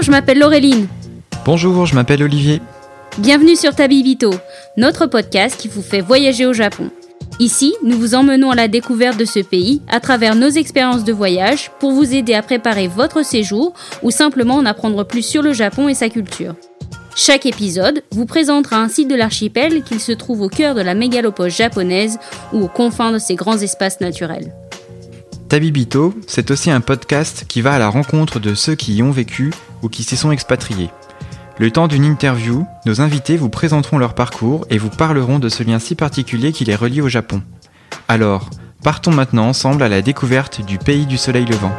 Bonjour, je m'appelle Laureline. Bonjour, je m'appelle Olivier. Bienvenue sur Tabibito, notre podcast qui vous fait voyager au Japon. Ici, nous vous emmenons à la découverte de ce pays à travers nos expériences de voyage pour vous aider à préparer votre séjour ou simplement en apprendre plus sur le Japon et sa culture. Chaque épisode vous présentera un site de l'archipel qu'il se trouve au cœur de la mégalopole japonaise ou aux confins de ses grands espaces naturels. Tabibito, c'est aussi un podcast qui va à la rencontre de ceux qui y ont vécu ou qui s'y sont expatriés. Le temps d'une interview, nos invités vous présenteront leur parcours et vous parleront de ce lien si particulier qui les relie au Japon. Alors, partons maintenant ensemble à la découverte du pays du soleil levant.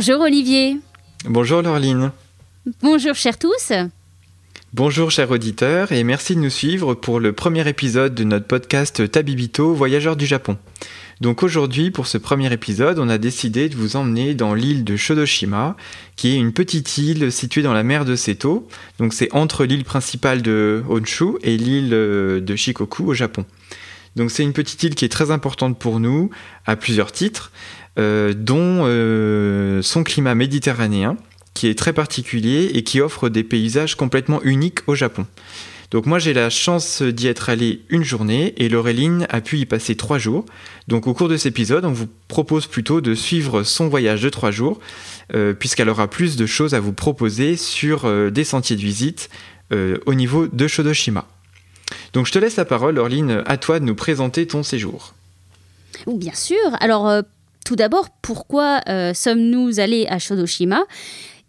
Bonjour Olivier. Bonjour Laureline. Bonjour chers tous. Bonjour chers auditeurs et merci de nous suivre pour le premier épisode de notre podcast Tabibito, voyageurs du Japon. Donc aujourd'hui, pour ce premier épisode, on a décidé de vous emmener dans l'île de Shodoshima, qui est une petite île située dans la mer de Seto. Donc c'est entre l'île principale de Honshu et l'île de Shikoku au Japon. Donc c'est une petite île qui est très importante pour nous à plusieurs titres. Euh, dont euh, son climat méditerranéen, qui est très particulier et qui offre des paysages complètement uniques au Japon. Donc moi j'ai la chance d'y être allé une journée et Laureline a pu y passer trois jours. Donc au cours de cet épisode, on vous propose plutôt de suivre son voyage de trois jours, euh, puisqu'elle aura plus de choses à vous proposer sur des sentiers de visite au niveau de Shodoshima. Donc je te laisse la parole, Laureline, à toi de nous présenter ton séjour. Bien sûr. Alors tout d'abord, pourquoi euh, sommes-nous allés à Shodoshima?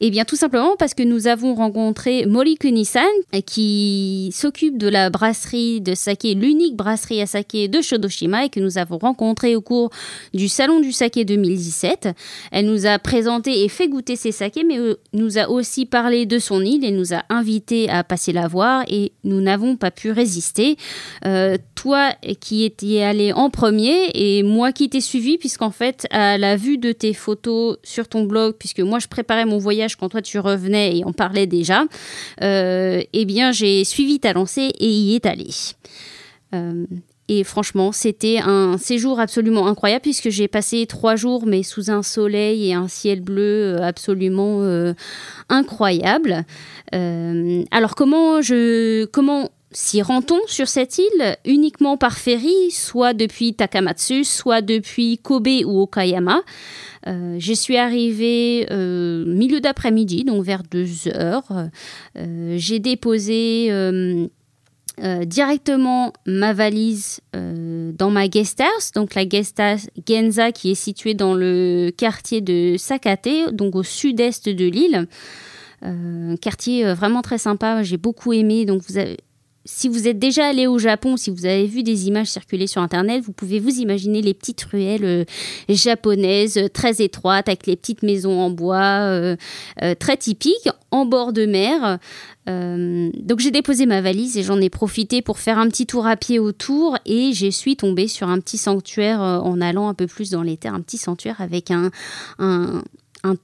Eh bien, tout simplement parce que nous avons rencontré Mori Kunisan, qui s'occupe de la brasserie de saké, l'unique brasserie à saké de Shodoshima, et que nous avons rencontré au cours du Salon du saké 2017. Elle nous a présenté et fait goûter ses sakés, mais euh, nous a aussi parlé de son île et nous a invité à passer la voir, et nous n'avons pas pu résister. Euh, toi qui étais allé en premier, et moi qui t'ai suivi, puisqu'en fait, à la vue de tes photos sur ton blog, puisque moi je préparais mon voyage quand toi tu revenais et on parlait déjà, euh, eh bien j'ai suivi ta lancée et y est allé. Euh, et franchement, c'était un séjour absolument incroyable puisque j'ai passé trois jours, mais sous un soleil et un ciel bleu euh, absolument incroyable. alors comment je comment s'y rend-on sur cette île uniquement par ferry, soit depuis Takamatsu, soit depuis Kobe ou Okayama? Euh, je suis arrivée euh, milieu d'après-midi, donc vers 2 heures. Euh, j'ai déposé directement ma valise dans ma guest house, donc la guest house Genza qui est située dans le quartier de Sakate, donc au sud-est de l'île. Un quartier vraiment très sympa, j'ai beaucoup aimé. Donc vous avez, si vous êtes déjà allé au Japon, si vous avez vu des images circuler sur Internet, vous pouvez vous imaginer les petites ruelles euh, japonaises euh, très étroites avec les petites maisons en bois euh, très typiques en bord de mer. donc j'ai déposé ma valise et j'en ai profité pour faire un petit tour à pied autour et je suis tombée sur un petit sanctuaire en allant un peu plus dans les terres, un petit sanctuaire avec un, un, un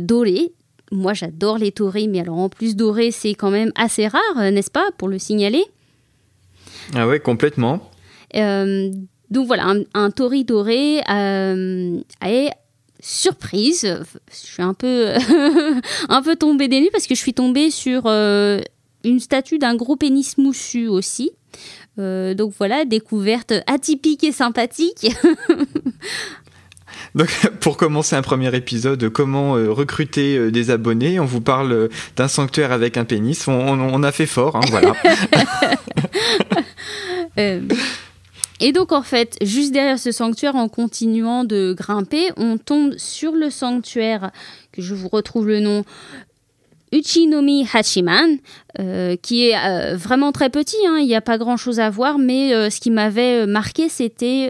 doré moi, j'adore les taurés, mais alors en plus doré, c'est quand même assez rare, euh, n'est-ce pas, pour le signaler? Ah ouais, complètement. Euh, donc voilà, un, un doré euh, est surprise. Je suis un peu, un peu tombée des nues parce que je suis tombée sur une statue d'un gros pénis moussu aussi. donc voilà, découverte atypique et sympathique. Donc, pour commencer un premier épisode, comment euh, recruter euh, des abonnés, on vous parle euh, d'un sanctuaire avec un pénis. On, a fait fort, hein, voilà. Et donc en fait, juste derrière ce sanctuaire, en continuant de grimper, on tombe sur le sanctuaire, que je vous retrouve le nom, Uchinomi Hachiman, euh, qui est euh, vraiment très petit, hein, il n'y a pas grand chose à voir, mais euh, ce qui m'avait marqué, c'était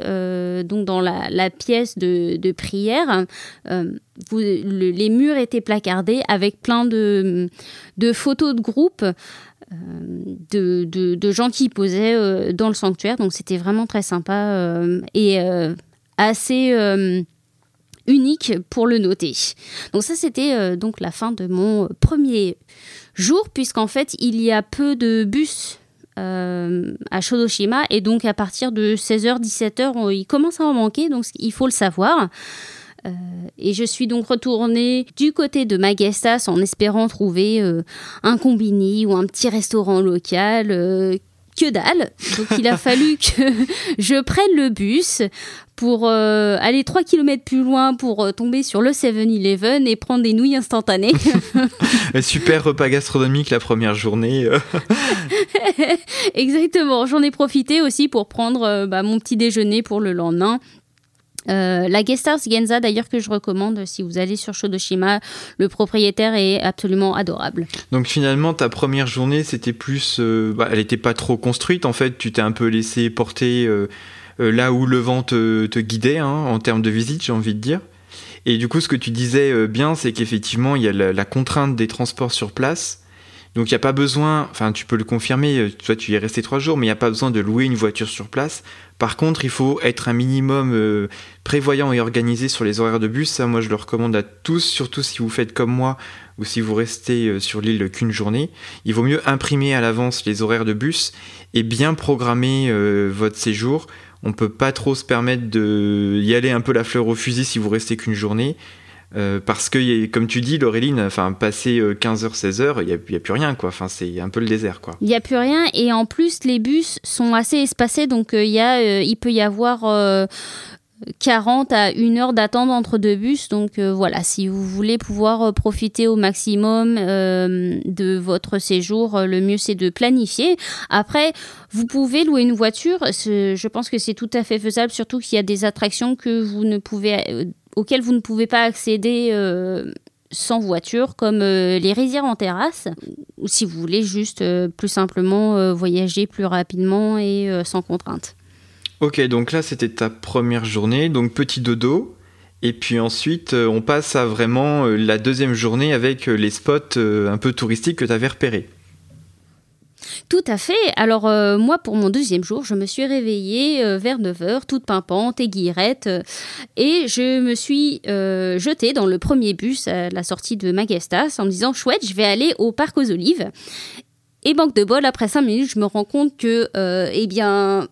donc dans la, pièce de, prière, les murs étaient placardés avec plein de, photos de groupe. De, de, gens qui posaient dans le sanctuaire, donc c'était vraiment très sympa et assez unique pour le noter. Donc ça, c'était donc la fin de mon premier jour, puisqu'en fait, il y a peu de bus à Shodoshima et donc à partir de 16h, 17h, il commence à en manquer, donc il faut le savoir. Euh, et je suis donc retournée du côté de Magestas en espérant trouver euh, un combini ou un petit restaurant local euh, que dalle. Donc il a fallu que je prenne le bus pour aller 3 km plus loin pour tomber sur le 7-Eleven et prendre des nouilles instantanées. Super repas gastronomique la première journée. Exactement, j'en ai profité aussi pour prendre bah, mon petit déjeuner pour le lendemain. Euh, la Guest House Genza, d'ailleurs, que je recommande si vous allez sur Shodoshima, le propriétaire est absolument adorable. Donc finalement, ta première journée, c'était plus. Euh, bah, elle n'était pas trop construite, en fait, tu t'es un peu laissé porter euh, là où le vent te, guidait, hein, en termes de visite, j'ai envie de dire. Et du coup, ce que tu disais bien, c'est qu'effectivement, il y a la, contrainte des transports sur place. Donc il n'y a pas besoin, enfin tu peux le confirmer, toi tu y es resté trois jours, mais il n'y a pas besoin de louer une voiture sur place par contre, il faut être un minimum euh, prévoyant et organisé sur les horaires de bus. Ça, moi, je le recommande à tous, surtout si vous faites comme moi ou si vous restez euh, sur l'île qu'une journée. Il vaut mieux imprimer à l'avance les horaires de bus et bien programmer euh, votre séjour. On peut pas trop se permettre d'y aller un peu la fleur au fusil si vous restez qu'une journée. Euh, parce que, comme tu dis, Laureline, enfin, passé 15h, 16h, il n'y a, plus rien, quoi. Enfin, c'est un peu le désert, quoi. Il n'y a plus rien, et en plus, les bus sont assez espacés, donc euh, y euh, il peut y avoir 40 à 1 heure d'attente entre deux bus. Donc voilà, si vous voulez pouvoir profiter au maximum de votre séjour, le mieux c'est de planifier. Après, vous pouvez louer une voiture. Je pense que c'est tout à fait faisable, surtout qu'il y a des attractions que vous ne pouvez auxquels vous ne pouvez pas accéder euh, sans voiture, comme euh, les rizières en terrasse, ou si vous voulez juste euh, plus simplement voyager plus rapidement et sans contrainte. Ok, donc là c'était ta première journée, donc petit dodo. Et puis ensuite, on passe à vraiment la deuxième journée avec les spots un peu touristiques que tu avais repérés. Tout à fait. Alors euh, moi, pour mon deuxième jour, je me suis réveillée euh, vers 9h, toute pimpante et euh, et je me suis jetée dans le premier bus à la sortie de Magestas en me disant, chouette, je vais aller au parc aux olives. Et banque de bol, après 5 minutes, je me rends compte que, eh bien,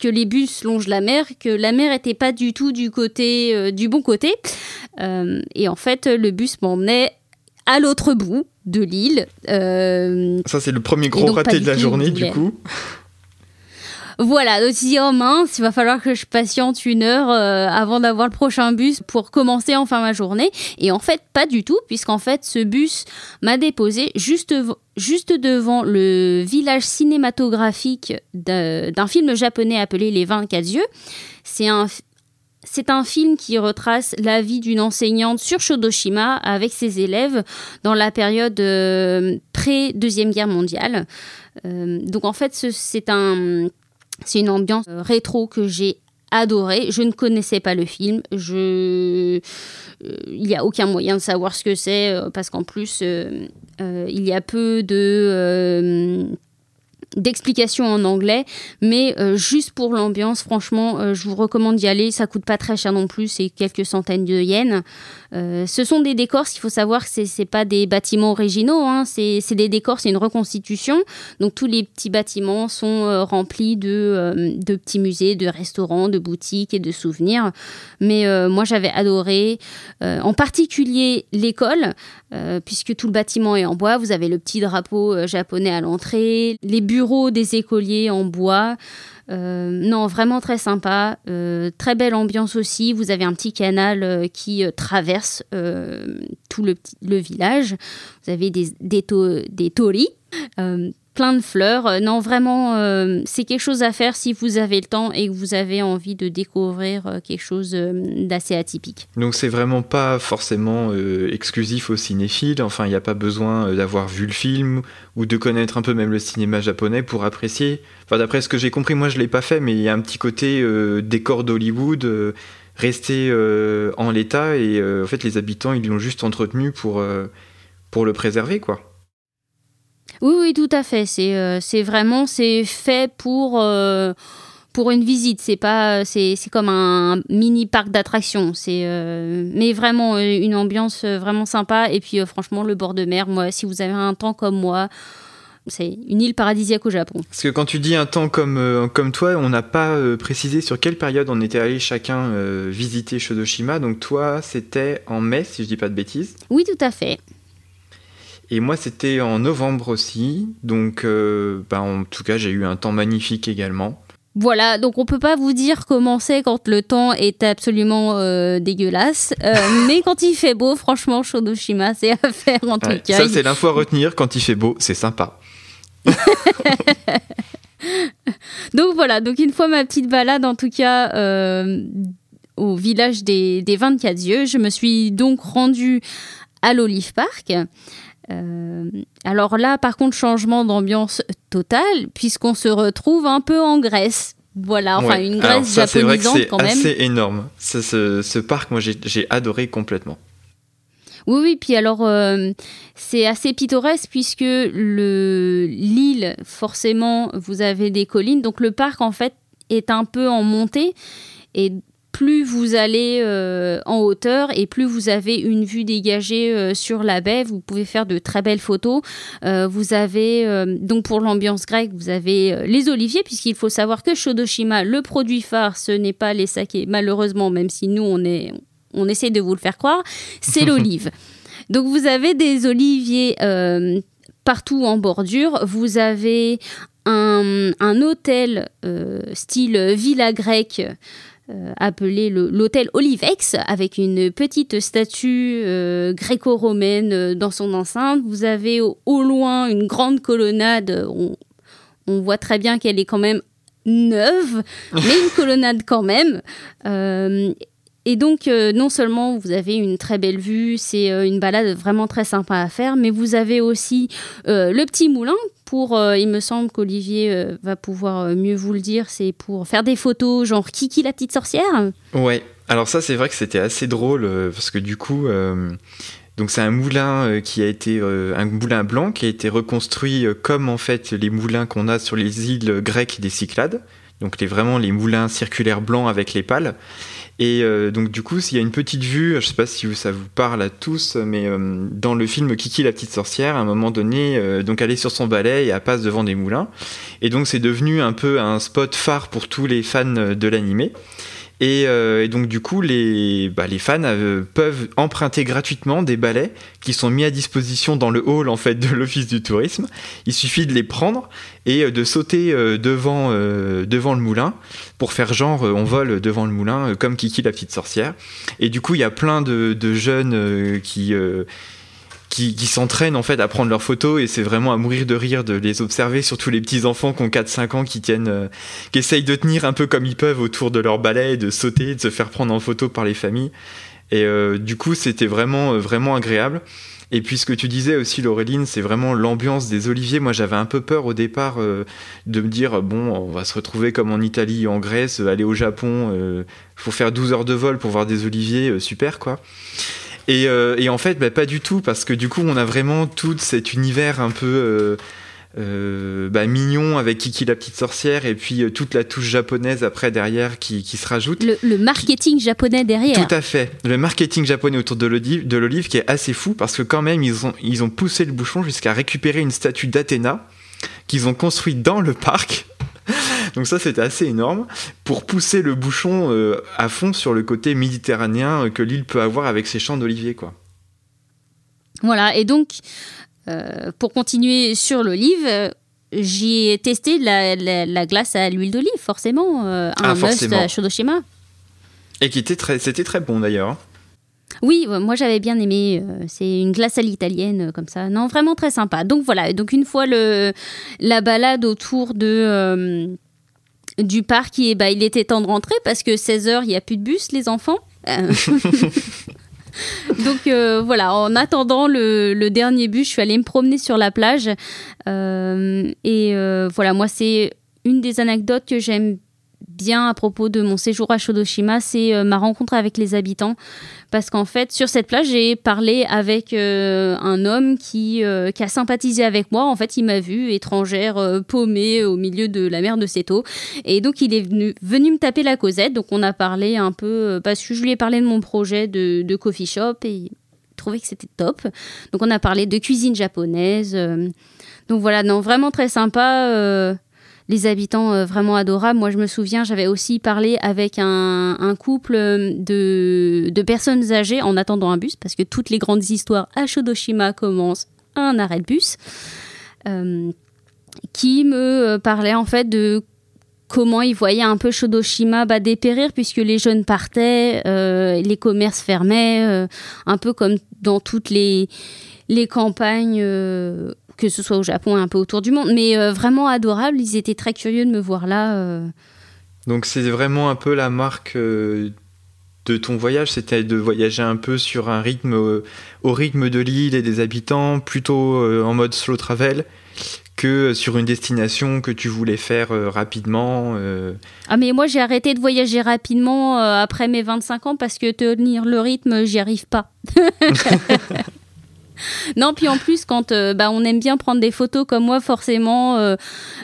que les bus longent la mer, que la mer n'était pas du tout du côté du bon côté. et en fait, le bus m'emmenait à l'autre bout de l'île. Euh, Ça, c'est le premier gros raté de la journée, du coup. Voilà, donc dit, oh mince, il va falloir que je patiente une heure euh, avant d'avoir le prochain bus pour commencer enfin ma journée. Et en fait, pas du tout, puisqu'en fait, ce bus m'a déposé juste, juste devant le village cinématographique d'un film japonais appelé Les 24 yeux. C'est un, c'est un film qui retrace la vie d'une enseignante sur Shodoshima avec ses élèves dans la période euh, pré-deuxième guerre mondiale. Euh, donc en fait, c'est un, c'est une ambiance euh, rétro que j'ai adorée. Je ne connaissais pas le film. Je, il n'y a aucun moyen de savoir ce que c'est parce qu'en plus, il y a peu de d'explications en anglais, mais euh, juste pour l'ambiance, franchement, euh, je vous recommande d'y aller. Ça coûte pas très cher non plus, c'est quelques centaines de yens. Euh, ce sont des décors, qu'il faut savoir, que ce n'est pas des bâtiments originaux, hein. c'est des décors, c'est une reconstitution. Donc tous les petits bâtiments sont remplis de, de, petits musées, de restaurants, de boutiques et de souvenirs. Mais moi, j'avais adoré, en particulier l'école, puisque tout le bâtiment est en bois. Vous avez le petit drapeau japonais à l'entrée, les bureaux des écoliers en bois. Euh, non, vraiment très sympa. Euh, très belle ambiance aussi. Vous avez un petit canal euh, qui traverse tout le, le, village. Vous avez des, des, plein de fleurs. Euh, non, vraiment, euh, c'est quelque chose à faire si vous avez le temps et que vous avez envie de découvrir euh, quelque chose d'assez atypique. Donc c'est vraiment pas forcément exclusif aux cinéphiles. Enfin, il n'y a pas besoin d'avoir vu le film ou de connaître un peu même le cinéma japonais pour apprécier. Enfin, d'après ce que j'ai compris, moi je l'ai pas fait, mais il y a un petit côté décor d'Hollywood. resté en l'état et en fait les habitants ils l'ont juste entretenu pour, pour le préserver quoi. Oui, oui, tout à fait. C'est euh, vraiment c'est fait pour, euh, pour une visite. C'est pas, c'est, comme un mini parc d'attractions. C'est, mais vraiment une ambiance vraiment sympa. Et puis franchement, le bord de mer. Moi, si vous avez un temps comme moi, c'est une île paradisiaque au Japon. Parce que quand tu dis un temps comme, euh, comme toi, on n'a pas euh, précisé sur quelle période on était allé chacun euh, visiter Shodoshima. Donc toi, c'était en mai, si je dis pas de bêtises. Oui, tout à fait. Et moi, c'était en novembre aussi. Donc, bah, en tout cas, j'ai eu un temps magnifique également. Voilà, donc on peut pas vous dire comment c'est quand le temps est absolument dégueulasse, mais quand il fait beau, franchement, Shodoshima, c'est à faire en tout cas. Ça, c'est l'info à retenir. Quand il fait beau, c'est sympa. donc voilà, donc une fois ma petite balade en tout cas euh, au village des, des 24 yeux, je me suis donc rendue à l'Olive Park. Euh, alors là, par contre, changement d'ambiance total, puisqu'on se retrouve un peu en Grèce. Voilà, enfin une Grèce japonisante quand même. C'est énorme. Ce, ce parc, moi, j'ai adoré complètement. Oui, oui, puis alors euh, c'est assez pittoresque puisque l'île, forcément, vous avez des collines, donc le parc en fait est un peu en montée et plus vous allez euh, en hauteur et plus vous avez une vue dégagée euh, sur la baie, vous pouvez faire de très belles photos. vous avez donc pour l'ambiance grecque, vous avez les oliviers puisqu'il faut savoir que Shodoshima, le produit phare, ce n'est pas les sakés malheureusement, même si nous on est on essaie de vous le faire croire, c'est l'olive. Donc vous avez des oliviers euh, partout en bordure. Vous avez un, hôtel euh, style villa grecque. Euh, appelé l'hôtel Olivex, avec une petite statue gréco-romaine dans son enceinte. Vous avez au, loin une grande colonnade. On, on voit très bien qu'elle est quand même neuve, mais une colonnade quand même. Et donc, euh, non seulement vous avez une très belle vue, c'est euh, une balade vraiment très sympa à faire, mais vous avez aussi euh, le petit moulin pour, il me semble qu'Olivier va pouvoir mieux vous le dire, c'est pour faire des photos genre Kiki la petite sorcière. Ouais, alors ça c'est vrai que c'était assez drôle parce que du coup, donc c'est un moulin qui a été un moulin blanc qui a été reconstruit comme en fait les moulins qu'on a sur les îles grecques des Cyclades. Donc les, vraiment les moulins circulaires blancs avec les pales. Et euh, donc du coup, s'il y a une petite vue, je sais pas si ça vous parle à tous, mais euh, dans le film Kiki la petite sorcière, à un moment donné, euh, donc elle est sur son balai et elle passe devant des moulins. Et donc c'est devenu un peu un spot phare pour tous les fans de l'animé. Euh, et, donc du coup, les, bah, les fans euh, peuvent emprunter gratuitement des balais qui sont mis à disposition dans le hall en fait de l'office du tourisme. Il suffit de les prendre et euh, de sauter devant, devant le moulin pour faire genre on vole devant le moulin comme Kiki la petite sorcière. Et du coup, il y a plein de, de jeunes qui qui, s'entraînent en fait à prendre leurs photos et c'est vraiment à mourir de rire de les observer, surtout les petits enfants qui ont 4-5 ans qui tiennent, euh, qui essayent de tenir un peu comme ils peuvent autour de leur balai, de sauter, de se faire prendre en photo par les familles. Et euh, du coup, c'était vraiment, euh, vraiment agréable. Et puis ce que tu disais aussi, Laureline, c'est vraiment l'ambiance des oliviers. Moi, j'avais un peu peur au départ de me dire, bon, on va se retrouver comme en Italie, en Grèce, aller au Japon, il faut faire 12 heures de vol pour voir des oliviers, super quoi. Euh, et, en fait, bah, pas du tout, parce que du coup, on a vraiment tout cet univers un peu euh, euh, bah, mignon avec Kiki la petite sorcière, et puis toute la touche japonaise après derrière qui, se rajoute. Le, marketing japonais derrière. Tout à fait. Le marketing japonais autour de l'olive qui est assez fou, parce que quand même, ils ont, ils ont poussé le bouchon jusqu'à récupérer une statue d'Athéna qu'ils ont construite dans le parc donc ça, c'était assez énorme pour pousser le bouchon euh, à fond sur le côté méditerranéen que l'île peut avoir avec ses champs d'oliviers, quoi. Voilà, et donc, euh, pour continuer sur l'olive, j'y ai testé la, glace à l'huile d'olive, forcément, euh, un ah, must à Shodoshima. Et qui était très, c'était très bon d'ailleurs. Oui, moi j'avais bien aimé. Euh, c'est une glace à l'italienne euh, comme ça. Non, vraiment très sympa. Donc voilà. Donc une fois le la balade autour de euh, du parc, il, bah, il était temps de rentrer parce que 16 h il n'y a plus de bus, les enfants. Donc voilà, en attendant le, dernier bus, je suis allée me promener sur la plage. et voilà, moi, c'est une des anecdotes que j'aime bien à propos de mon séjour à Shodoshima, c'est ma rencontre avec les habitants. Parce qu'en fait, sur cette plage, j'ai parlé avec un homme qui, qui, a sympathisé avec moi. En fait, il m'a vue étrangère, paumée au milieu de la mer de Seto. Et donc, il est venu, me taper la causette. Donc, on a parlé un peu, parce que je lui ai parlé de mon projet de, de coffee shop et trouvé que c'était top. Donc on a parlé de cuisine japonaise. Euh, donc voilà, non, vraiment très sympa. Euh, les habitants euh, vraiment adorables. Moi, je me souviens, j'avais aussi parlé avec un, couple de, de, personnes âgées en attendant un bus, parce que toutes les grandes histoires à Shodoshima commencent à un arrêt de bus, qui me parlait en fait de comment ils voyaient un peu Shodoshima bah, dépérir puisque les jeunes partaient, euh, les commerces fermaient, euh, un peu comme dans toutes les, campagnes, euh, que ce soit au Japon et un peu autour du monde. Mais vraiment adorables, ils étaient très curieux de me voir là. Donc c'est vraiment un peu la marque de ton voyage, c'était de voyager un peu sur un rythme, au rythme de l'île et des habitants, plutôt en mode slow travel que sur une destination que tu voulais faire euh, rapidement. Euh. Ah mais moi j'ai arrêté de voyager rapidement euh, après mes 25 ans parce que tenir le rythme, j'y arrive pas. non, puis en plus, quand bah, on aime bien prendre des photos comme moi, forcément,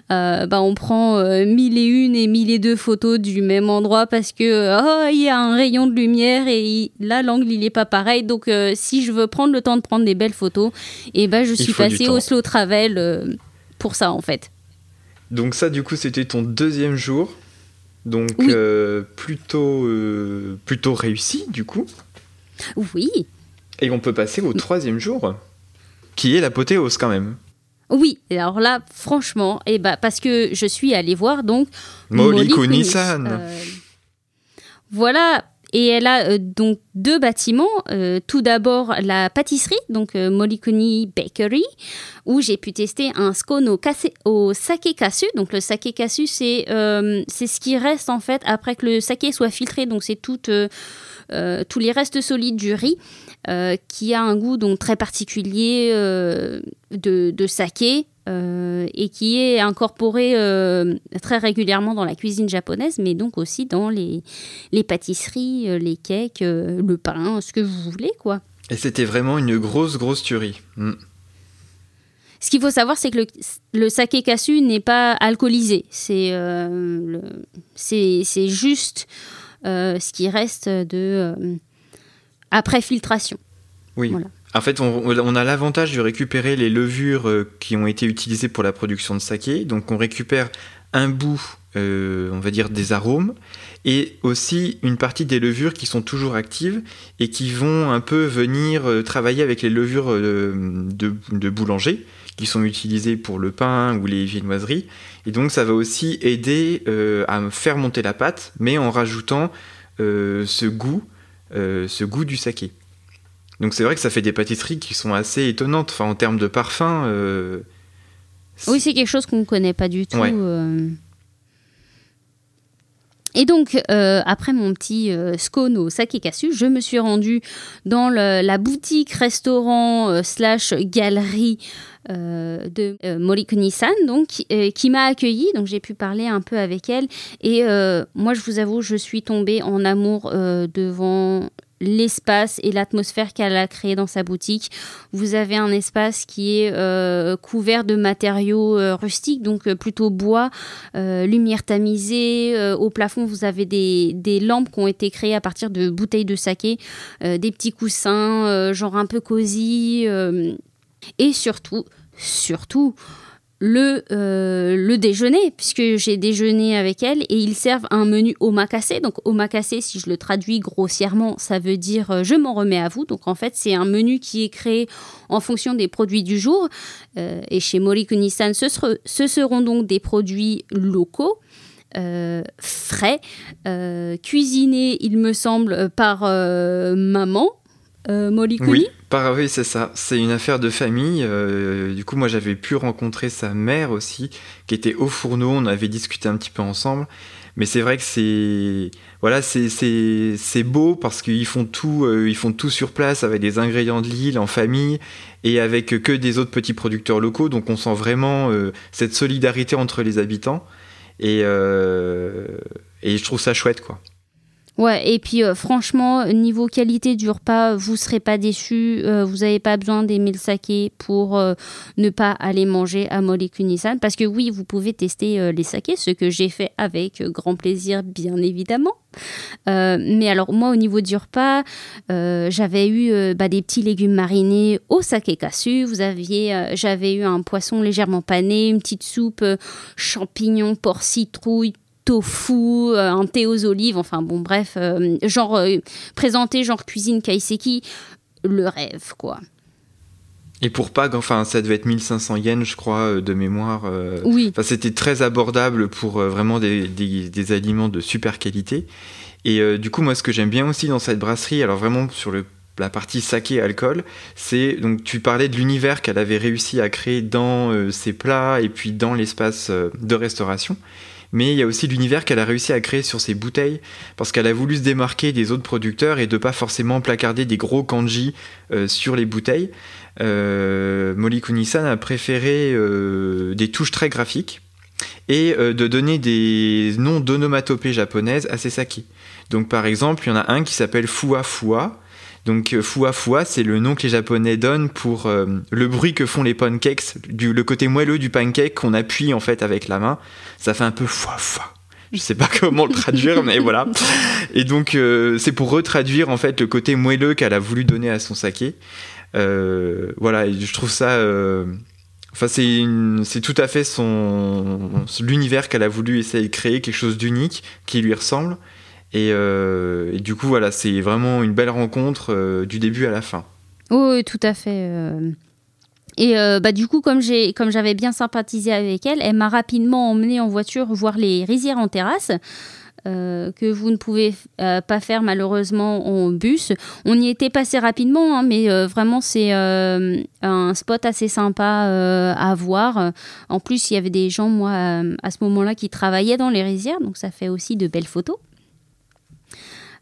bah, on prend mille et une et mille et deux photos du même endroit parce que oh, il y a un rayon de lumière et là, l'angle, il est pas pareil. Donc, si je veux prendre le temps de prendre des belles photos, et eh ben, je suis passée au slow travel pour ça en fait. Donc ça du coup c'était ton deuxième jour. Donc euh, plutôt, euh, plutôt réussi du coup. Oui. Et on peut passer au troisième jour, qui est l'apothéose quand même. Oui, alors là, franchement, eh bah, parce que je suis allée voir donc Molly. Euh, voilà, et elle a euh, donc deux bâtiments. Euh, tout d'abord la pâtisserie, donc euh, Molikuni Bakery, où j'ai pu tester un scone au, au sake kasu. Donc le sake kasu, c'est c'est ce qui reste en fait après que le saké soit filtré. Donc c'est tout, tous les restes solides du riz. qui a un goût donc très particulier de, de saké, euh, et qui est incorporé euh, très régulièrement dans la cuisine japonaise, mais donc aussi dans les, les pâtisseries, euh, les cakes, le pain, ce que vous voulez, quoi. Et c'était vraiment une grosse, grosse tuerie. Mm. Ce qu'il faut savoir, c'est que le, le saké kasu n'est pas alcoolisé. C'est c'est juste ce qui reste de après filtration. Oui. Voilà. En fait, on, a l'avantage de récupérer les levures euh, qui ont été utilisées pour la production de saké. Donc, on récupère un bout, euh, on va dire, des arômes, et aussi une partie des levures qui sont toujours actives et qui vont un peu venir euh, travailler avec les levures de, boulanger qui sont utilisées pour le pain ou les viennoiseries. Et donc, ça va aussi aider à faire monter la pâte, mais en rajoutant ce goût, ce goût du saké. Donc c'est vrai que ça fait des pâtisseries qui sont assez étonnantes. Enfin, en termes de parfum. Euh, oui, c'est quelque chose qu'on ne connaît pas du tout. Euh. Et donc, euh, après mon petit scone au sake kasu, je me suis rendue dans la boutique, restaurant, slash galerie de Morikuni-san, donc, qui m'a accueillie. Donc, j'ai pu parler un peu avec elle. Et moi, je vous avoue, je suis tombée en amour devant l'espace et l'atmosphère qu'elle a créé dans sa boutique. Vous avez un espace qui est euh, couvert de matériaux euh, rustiques, donc euh, plutôt bois, lumière tamisée. au plafond, vous avez des, des, lampes qui ont été créées à partir de bouteilles de saké, des petits coussins, genre un peu cosy. et surtout, surtout, le, euh, le déjeuner, puisque j'ai déjeuné avec elle, et ils servent un menu omakase. Donc omakase, si je le traduis grossièrement, ça veut dire euh, je m'en remets à vous. Donc en fait, c'est un menu qui est créé en fonction des produits du jour. Euh, et chez Morikuni-san, ce, ce, seront donc des produits locaux. frais, cuisinés, il me semble, par maman, Morikuni. Oui. Par, oui, c'est ça. C'est une affaire de famille. Euh, du coup, moi, j'avais pu rencontrer sa mère aussi, qui était au fourneau. On avait discuté un petit peu ensemble. Mais c'est vrai que c'est voilà, c'est beau parce qu'ils font tout, euh, ils font tout sur place avec des ingrédients de l'île en famille et avec que des autres petits producteurs locaux. Donc, on sent vraiment euh, cette solidarité entre les habitants. Et, et je trouve ça chouette, quoi. Ouais, et puis euh, franchement, niveau qualité du repas, vous serez pas déçus. Euh, vous n'avez pas besoin d'aimer le saké pour euh, ne pas aller manger à Molekunisan. Parce que oui, vous pouvez tester les sakés, ce que j'ai fait avec grand plaisir, bien évidemment. mais alors moi, au niveau du repas, j'avais eu bah, des petits légumes marinés au saké kassu. Vous aviez, j'avais eu un poisson légèrement pané, une petite soupe champignons, porc citrouille, tofu, euh, un thé aux olives, enfin bon bref, euh, genre euh, présenté genre cuisine kaiseki, le rêve quoi. Et pour Pag, enfin, ça devait être 1500 yens, je crois, de mémoire. oui. Enfin, c'était très abordable pour vraiment des, des, aliments de super qualité. Et du coup, moi, ce que j'aime bien aussi dans cette brasserie, alors vraiment sur le, la partie saké alcool, c'est donc tu parlais de l'univers qu'elle avait réussi à créer dans ses plats et puis dans l'espace de restauration mais il y a aussi l'univers qu'elle a réussi à créer sur ses bouteilles, parce qu'elle a voulu se démarquer des autres producteurs et de pas forcément placarder des gros kanji euh, sur les bouteilles. Euh, Molly Kunisan a préféré euh, des touches très graphiques et euh, de donner des noms d'onomatopées japonaises à ses sakis. Donc par exemple, il y en a un qui s'appelle Fua Fua, donc euh, Fua Fua, c'est le nom que les Japonais donnent pour euh, le bruit que font les pancakes, du, le côté moelleux du pancake qu'on appuie en fait avec la main. Ça fait un peu Fua Fua. Je sais pas comment le traduire, mais voilà. Et donc euh, c'est pour retraduire en fait le côté moelleux qu'elle a voulu donner à son saké. voilà, je trouve ça. Enfin, c'est tout à fait son, l'univers qu'elle a voulu essayer de créer, quelque chose d'unique qui lui ressemble. Euh, et, du coup, voilà, c'est vraiment une belle rencontre euh, du début à la fin. Oui, tout à fait. Euh. Et bah, du coup, comme, j'ai, comme j'avais bien sympathisé avec elle, elle m'a rapidement emmené en voiture voir les rizières en terrasse. que vous ne pouvez pas faire malheureusement en bus. On y était passé rapidement, hein, mais vraiment c'est un spot assez sympa à voir. En plus, il y avait des gens, moi, à ce moment-là, qui travaillaient dans les rizières, donc ça fait aussi de belles photos.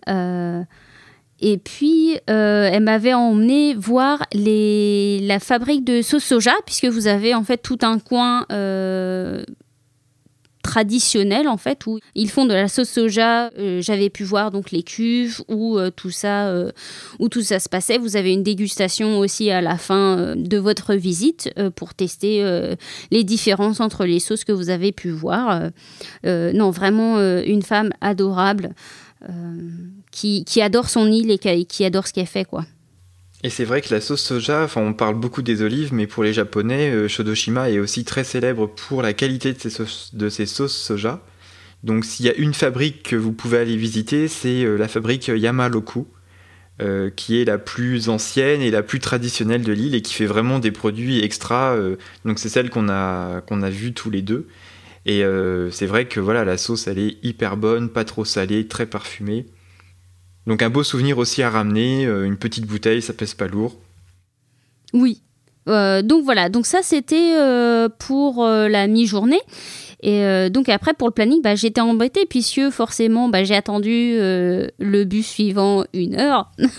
Euh, et puis, euh, elle m'avait emmené voir la fabrique de sauce soja, puisque vous avez en fait tout un coin euh, traditionnel en fait où ils font de la sauce soja. J'avais pu voir donc les cuves où tout ça, où tout ça se passait. Vous avez une dégustation aussi à la fin de votre visite pour tester les différences entre les sauces que vous avez pu voir. non, vraiment une femme adorable. Qui, adore son île et qui, adore ce qu'elle fait, quoi. Et c'est vrai que la sauce soja, enfin on parle beaucoup des olives, mais pour les Japonais, euh, Shodoshima est aussi très célèbre pour la qualité de ses sauces, de ses sauces soja. Donc s'il y a une fabrique que vous pouvez aller visiter, c'est euh, la fabrique Yamaloku, qui est la plus ancienne et la plus traditionnelle de l'île et qui fait vraiment des produits extra. donc c'est celle qu'on a, qu'on a vue tous les deux. Et euh, c'est vrai que voilà, la sauce, elle est hyper bonne, pas trop salée, très parfumée. Donc un beau souvenir aussi à ramener, euh, une petite bouteille, ça pèse pas lourd. Oui. Euh, donc voilà, donc ça c'était pour la mi-journée. Et donc après pour le planning, bah, j'étais embêtée puisque forcément bah, j'ai attendu le bus suivant une heure.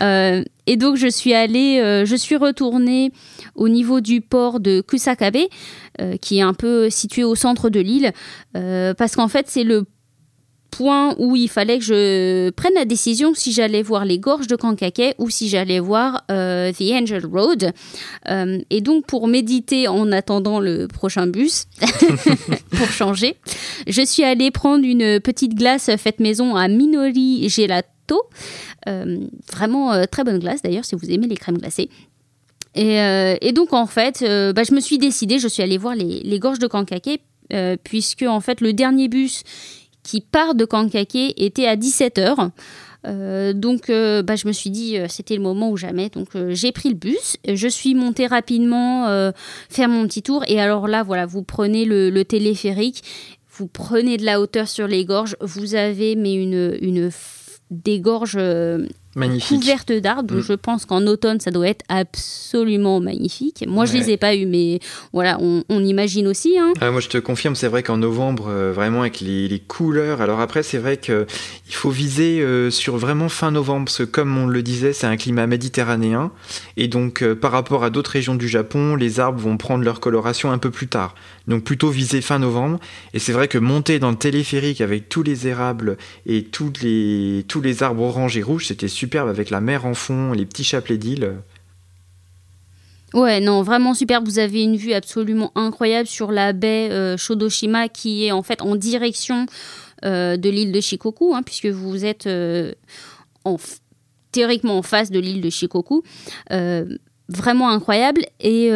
et donc je suis allée, je suis retournée au niveau du port de Kusakabe, euh, qui est un peu situé au centre de l'île, euh, parce qu'en fait c'est le point où il fallait que je prenne la décision si j'allais voir les gorges de Kankake ou si j'allais voir euh, The Angel Road. et donc pour méditer en attendant le prochain bus, pour changer, je suis allée prendre une petite glace faite maison à Minori Gelato. vraiment très bonne glace d'ailleurs si vous aimez les crèmes glacées. Euh, et, donc, en fait, euh, bah, je me suis décidée, je suis allée voir les, gorges de Kankake, euh, puisque, en fait, le dernier bus qui part de Kankake était à 17h. donc, bah, je me suis dit, c'était le moment ou jamais. Donc, j'ai pris le bus. Je suis montée rapidement faire mon petit tour. Et alors là, voilà, vous prenez le, téléphérique, vous prenez de la hauteur sur les gorges. Vous avez mais une, une des gorges Magnifique. couverte d'arbres. Mm. Je pense qu'en automne, ça doit être absolument magnifique. Moi, je Ouais. les ai pas eus, mais voilà, on, on imagine aussi. Hein. Ah, moi, je te confirme, c'est vrai qu'en novembre, euh, vraiment avec les, les couleurs. Alors après, c'est vrai que il faut viser euh, sur vraiment fin novembre, parce que comme on le disait, c'est un climat méditerranéen, et donc euh, par rapport à d'autres régions du Japon, les arbres vont prendre leur coloration un peu plus tard. Donc plutôt viser fin novembre. Et c'est vrai que monter dans le téléphérique avec tous les érables et tous les tous les arbres orange et rouge, c'était superbe avec la mer en fond, les petits chapelets d'îles. Ouais, non, vraiment super. Vous avez une vue absolument incroyable sur la baie euh, Shodoshima qui est en fait en direction euh, de l'île de Shikoku, hein, puisque vous êtes euh, théoriquement en face de l'île de Shikoku. Vraiment incroyable. Et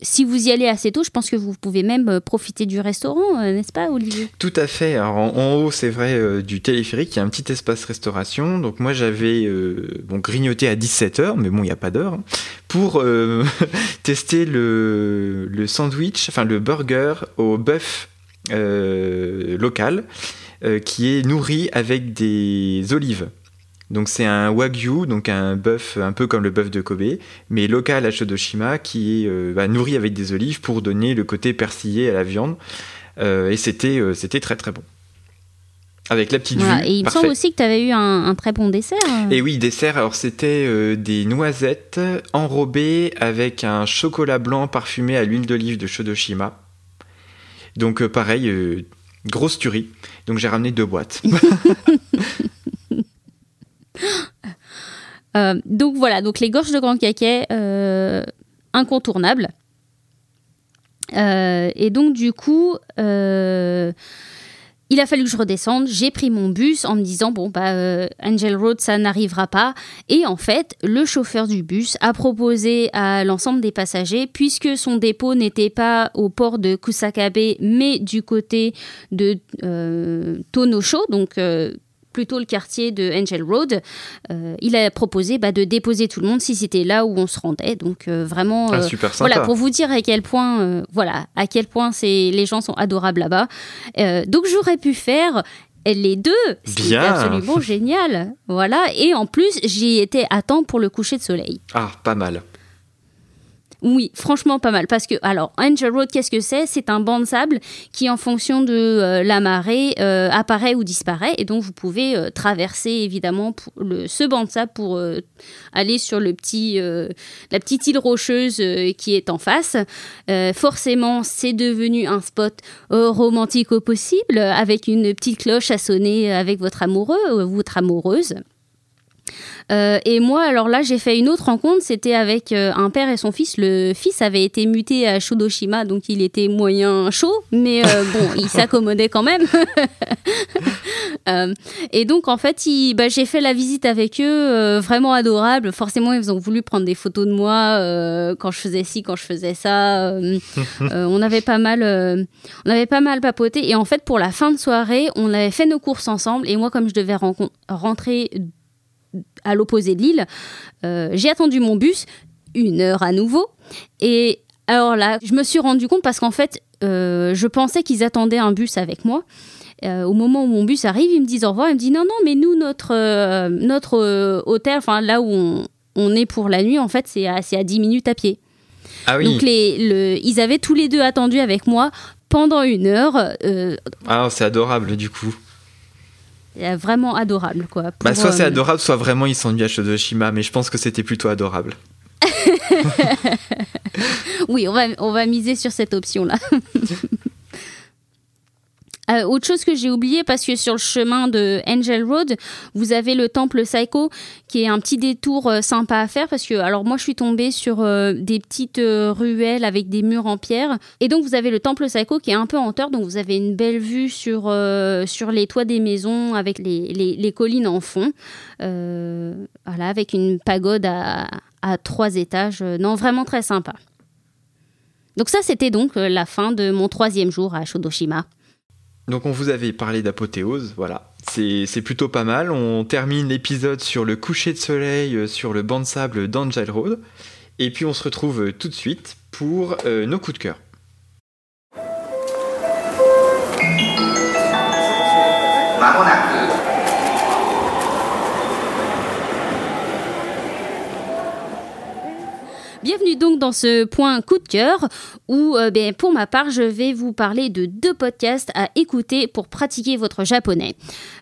si vous y allez assez tôt, je pense que vous pouvez même euh, profiter du restaurant, euh, n'est-ce pas, Olivier? Tout à fait. Alors, en, haut, c'est vrai, euh, du téléphérique, il y a un petit espace restauration. Donc moi, j'avais grignoté à 17h, mais bon, il n'y a pas d'heure, hein, pour tester le, le sandwich, enfin le burger au bœuf local, qui est nourri avec des olives. Donc c'est un wagyu, donc un bœuf un peu comme le bœuf de Kobe, mais local à Shodoshima, qui est euh, bah, nourri avec des olives pour donner le côté persillé à la viande. Euh, et c'était euh, c'était très très bon. Avec la petite Voilà. vue. Et il me semble aussi que tu avais eu un, un très bon dessert. euh. Et oui, dessert, alors c'était des noisettes enrobées avec un chocolat blanc parfumé à l'huile d'olive de Shodoshima. Donc pareil, grosse tuerie. Donc j'ai ramené deux boîtes. Euh, donc voilà, donc les gorges de Grand Caquet, euh, incontournables. Euh, et donc du coup, il a fallu que je redescende. J'ai pris mon bus en me disant bon bah Angel Road ça n'arrivera pas. Et en fait, le chauffeur du bus a proposé à l'ensemble des passagers, puisque son dépôt n'était pas au port de Kusakabe, mais du côté de Tonosho, donc plutôt le quartier de Angel Road, euh, il a proposé bah, de déposer tout le monde si c'était là où on se rendait. Donc euh, vraiment, Ah, euh, super sympa. voilà, pour vous dire à quel point, voilà, à quel point c'est les gens sont adorables là-bas. Donc j'aurais pu faire les deux, ce qui Bien. était absolument génial. Voilà, et en plus j'y étais à temps pour le coucher de soleil. Ah, pas mal. Oui, franchement pas mal. Parce que, alors, Angel Road, qu'est-ce que c'est? C'est un banc de sable qui, en fonction de euh, la marée, euh, apparaît ou disparaît. Et donc, vous pouvez euh, traverser, évidemment, le, ce banc de sable pour aller sur la petite île rocheuse qui est en face. Forcément, c'est devenu un spot romantique au possible, avec une petite cloche à sonner avec votre amoureux ou votre amoureuse. Euh, et moi, alors là, j'ai fait une autre rencontre. C'était avec euh, un père et son fils. Le fils avait été muté à Shodoshima, donc il était moyen chaud, mais euh, bon, il s'accommodait quand même. Et donc, en fait, il- bah, j'ai fait la visite avec eux, vraiment adorable. Forcément, ils ont voulu prendre des photos de moi quand je faisais ci, quand je faisais ça. On avait pas mal, on avait pas mal papoté. Et en fait, pour la fin de soirée, on avait fait nos courses ensemble. Et moi, comme je devais rentrer à l'opposé de l'île. Euh, j'ai attendu mon bus une heure à nouveau. Et alors là, je me suis rendu compte parce qu'en fait, euh, je pensais qu'ils attendaient un bus avec moi. Euh, au moment où mon bus arrive, ils me disent au revoir. Ils me disent non, non, mais nous, notre, notre hôtel, enfin là où on, on est pour la nuit, en fait, c'est à, c'est à 10 minutes à pied. Ah oui. Donc les, le, ils avaient tous les deux attendu avec moi pendant une heure. euh, Ah, c'est adorable du coup. Vraiment adorable, quoi. Bah, soit c'est euh, adorable, soit vraiment ils s'ennuient à Shodoshima, mais je pense que c'était plutôt adorable. Oui, on va, on va miser sur cette option-là. Euh, autre chose que j'ai oublié, parce que sur le chemin de Angel Road, vous avez le temple Psycho, qui est un petit détour euh, sympa à faire, parce que, alors moi, je suis tombée sur euh, des petites ruelles avec des murs en pierre, et donc vous avez le temple Psycho qui est un peu en hauteur, donc vous avez une belle vue sur, sur les toits des maisons, avec les, les, collines en fond, voilà, avec une pagode à, à trois étages, non, vraiment très sympa. Donc ça, c'était donc la fin de mon troisième jour à Shodoshima. Donc on vous avait parlé d'apothéose, voilà. C'est plutôt pas mal. On termine l'épisode sur le coucher de soleil euh, sur le banc de sable d'Angel Road. Et puis on se retrouve euh, tout de suite pour euh, nos coups de cœur. Bienvenue donc dans ce point coup de cœur où, euh, ben, pour ma part, je vais vous parler de deux podcasts à écouter pour pratiquer votre japonais.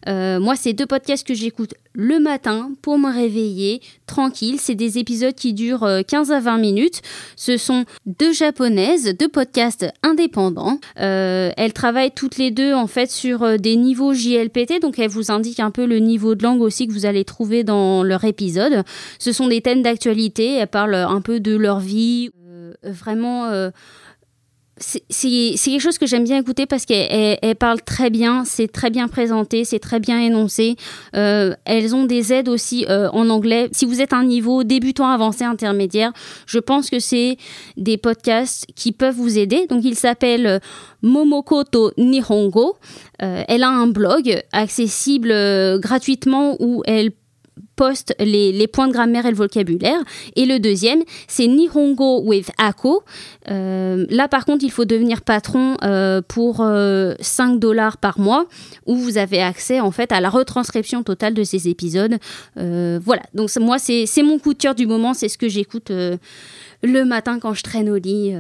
Euh, moi, c'est deux podcasts que j'écoute le matin pour me réveiller tranquille. C'est des épisodes qui durent 15 euh, à 20 minutes. Ce sont deux japonaises, deux podcasts indépendants. elles travaillent toutes les deux en fait sur des niveaux JLPT, donc elles vous indiquent un peu le niveau de langue aussi que vous allez trouver dans leur épisode. Ce sont des thèmes d'actualité. Elles parlent un peu leur vie. Euh, vraiment, euh, c'est quelque chose que j'aime bien écouter parce qu'elles elle, parlent très bien, c'est très bien présenté, c'est très bien énoncé. Euh, elles ont des aides aussi en anglais. Si vous êtes un niveau débutant, avancé, intermédiaire, je pense que c'est des podcasts qui peuvent vous aider. Donc, il s'appelle Momokoto Nihongo. elle a un blog accessible gratuitement où elle poste les, points de grammaire et le vocabulaire. Et le deuxième, c'est Nihongo with Ako. Euh, là, par contre, il faut devenir patron euh, pour 5 euh, dollars par mois, où vous avez accès en fait à la retranscription totale de ces épisodes. voilà, donc moi, c'est mon coup de cœur du moment, c'est ce que j'écoute le matin quand je traîne au lit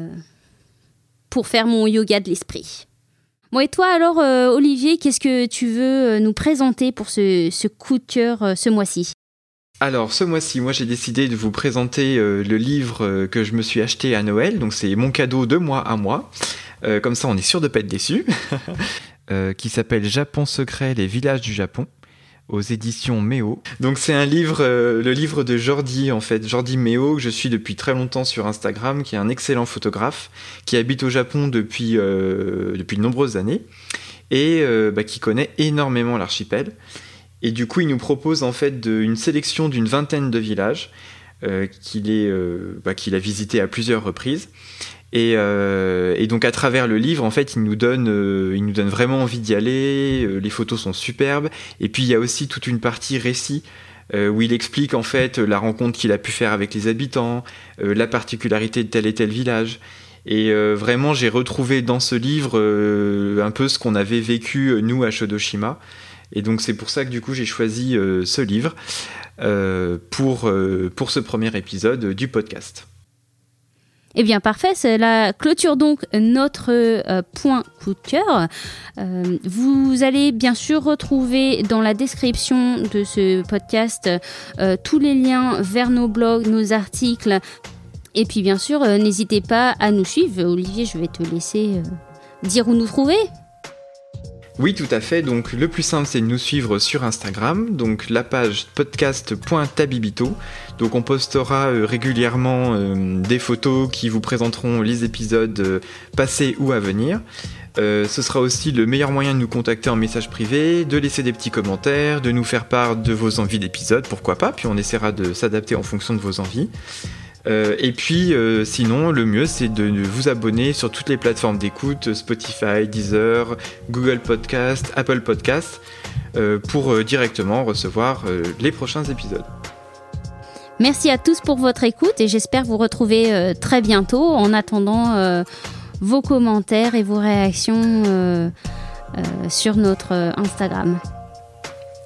pour faire mon yoga de l'esprit. Bon, et toi alors, Olivier, qu'est-ce que tu veux nous présenter pour ce, ce coup de cœur ce mois-ci? Alors ce mois-ci, moi j'ai décidé de vous présenter euh, le livre euh, que je me suis acheté à Noël, donc c'est mon cadeau de moi à moi, euh, comme ça on est sûr de pas être déçu, qui s'appelle Japon secret, les villages du Japon aux éditions Méo. Donc c'est un livre, le livre de Jordi en fait, Jordi Méo que je suis depuis très longtemps sur Instagram, qui est un excellent photographe, qui habite au Japon depuis depuis de nombreuses années et bah, qui connaît énormément l'archipel. Et du coup, il nous propose en fait une sélection d'une vingtaine de villages euh, euh, bah, qu'il a visité à plusieurs reprises. Euh, et, donc à travers le livre, en fait, il nous donne, il nous donne vraiment envie d'y aller. les photos sont superbes. Et puis il y a aussi toute une partie récit où il explique en fait la rencontre qu'il a pu faire avec les habitants, la particularité de tel et tel village. Et vraiment, j'ai retrouvé dans ce livre un peu ce qu'on avait vécu nous à Shodoshima. Et donc c'est pour ça que du coup j'ai choisi euh, ce livre euh, pour, euh, pour ce premier épisode du podcast. Eh bien parfait, c'est la clôture donc notre point coup de cœur. vous allez bien sûr retrouver dans la description de ce podcast tous les liens vers nos blogs, nos articles. Et puis bien sûr, n'hésitez pas à nous suivre. Olivier, je vais te laisser dire où nous trouver. Oui, tout à fait. Donc, le plus simple, c'est de nous suivre sur Instagram. Donc, la page podcast.tabibito. Donc, on postera euh, régulièrement euh, des photos qui vous présenteront les épisodes euh, passés ou à venir. ce sera aussi le meilleur moyen de nous contacter en message privé, de laisser des petits commentaires, de nous faire part de vos envies d'épisodes, pourquoi pas, puis on essaiera de s'adapter en fonction de vos envies. Euh, et puis, euh, sinon, le mieux, c'est de vous abonner sur toutes les plateformes d'écoute, Spotify, Deezer, Google Podcast, Apple Podcast, euh, pour directement recevoir les prochains épisodes. Merci à tous pour votre écoute et j'espère vous retrouver très bientôt en attendant vos commentaires et vos réactions sur notre Instagram.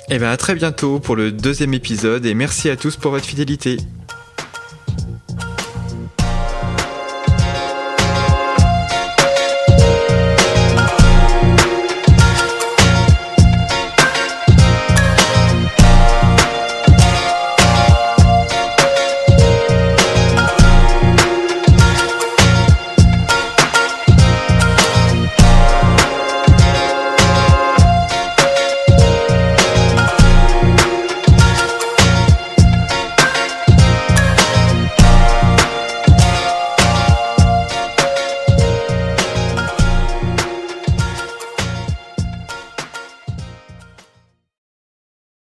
Et eh bien à très bientôt pour le deuxième épisode et merci à tous pour votre fidélité.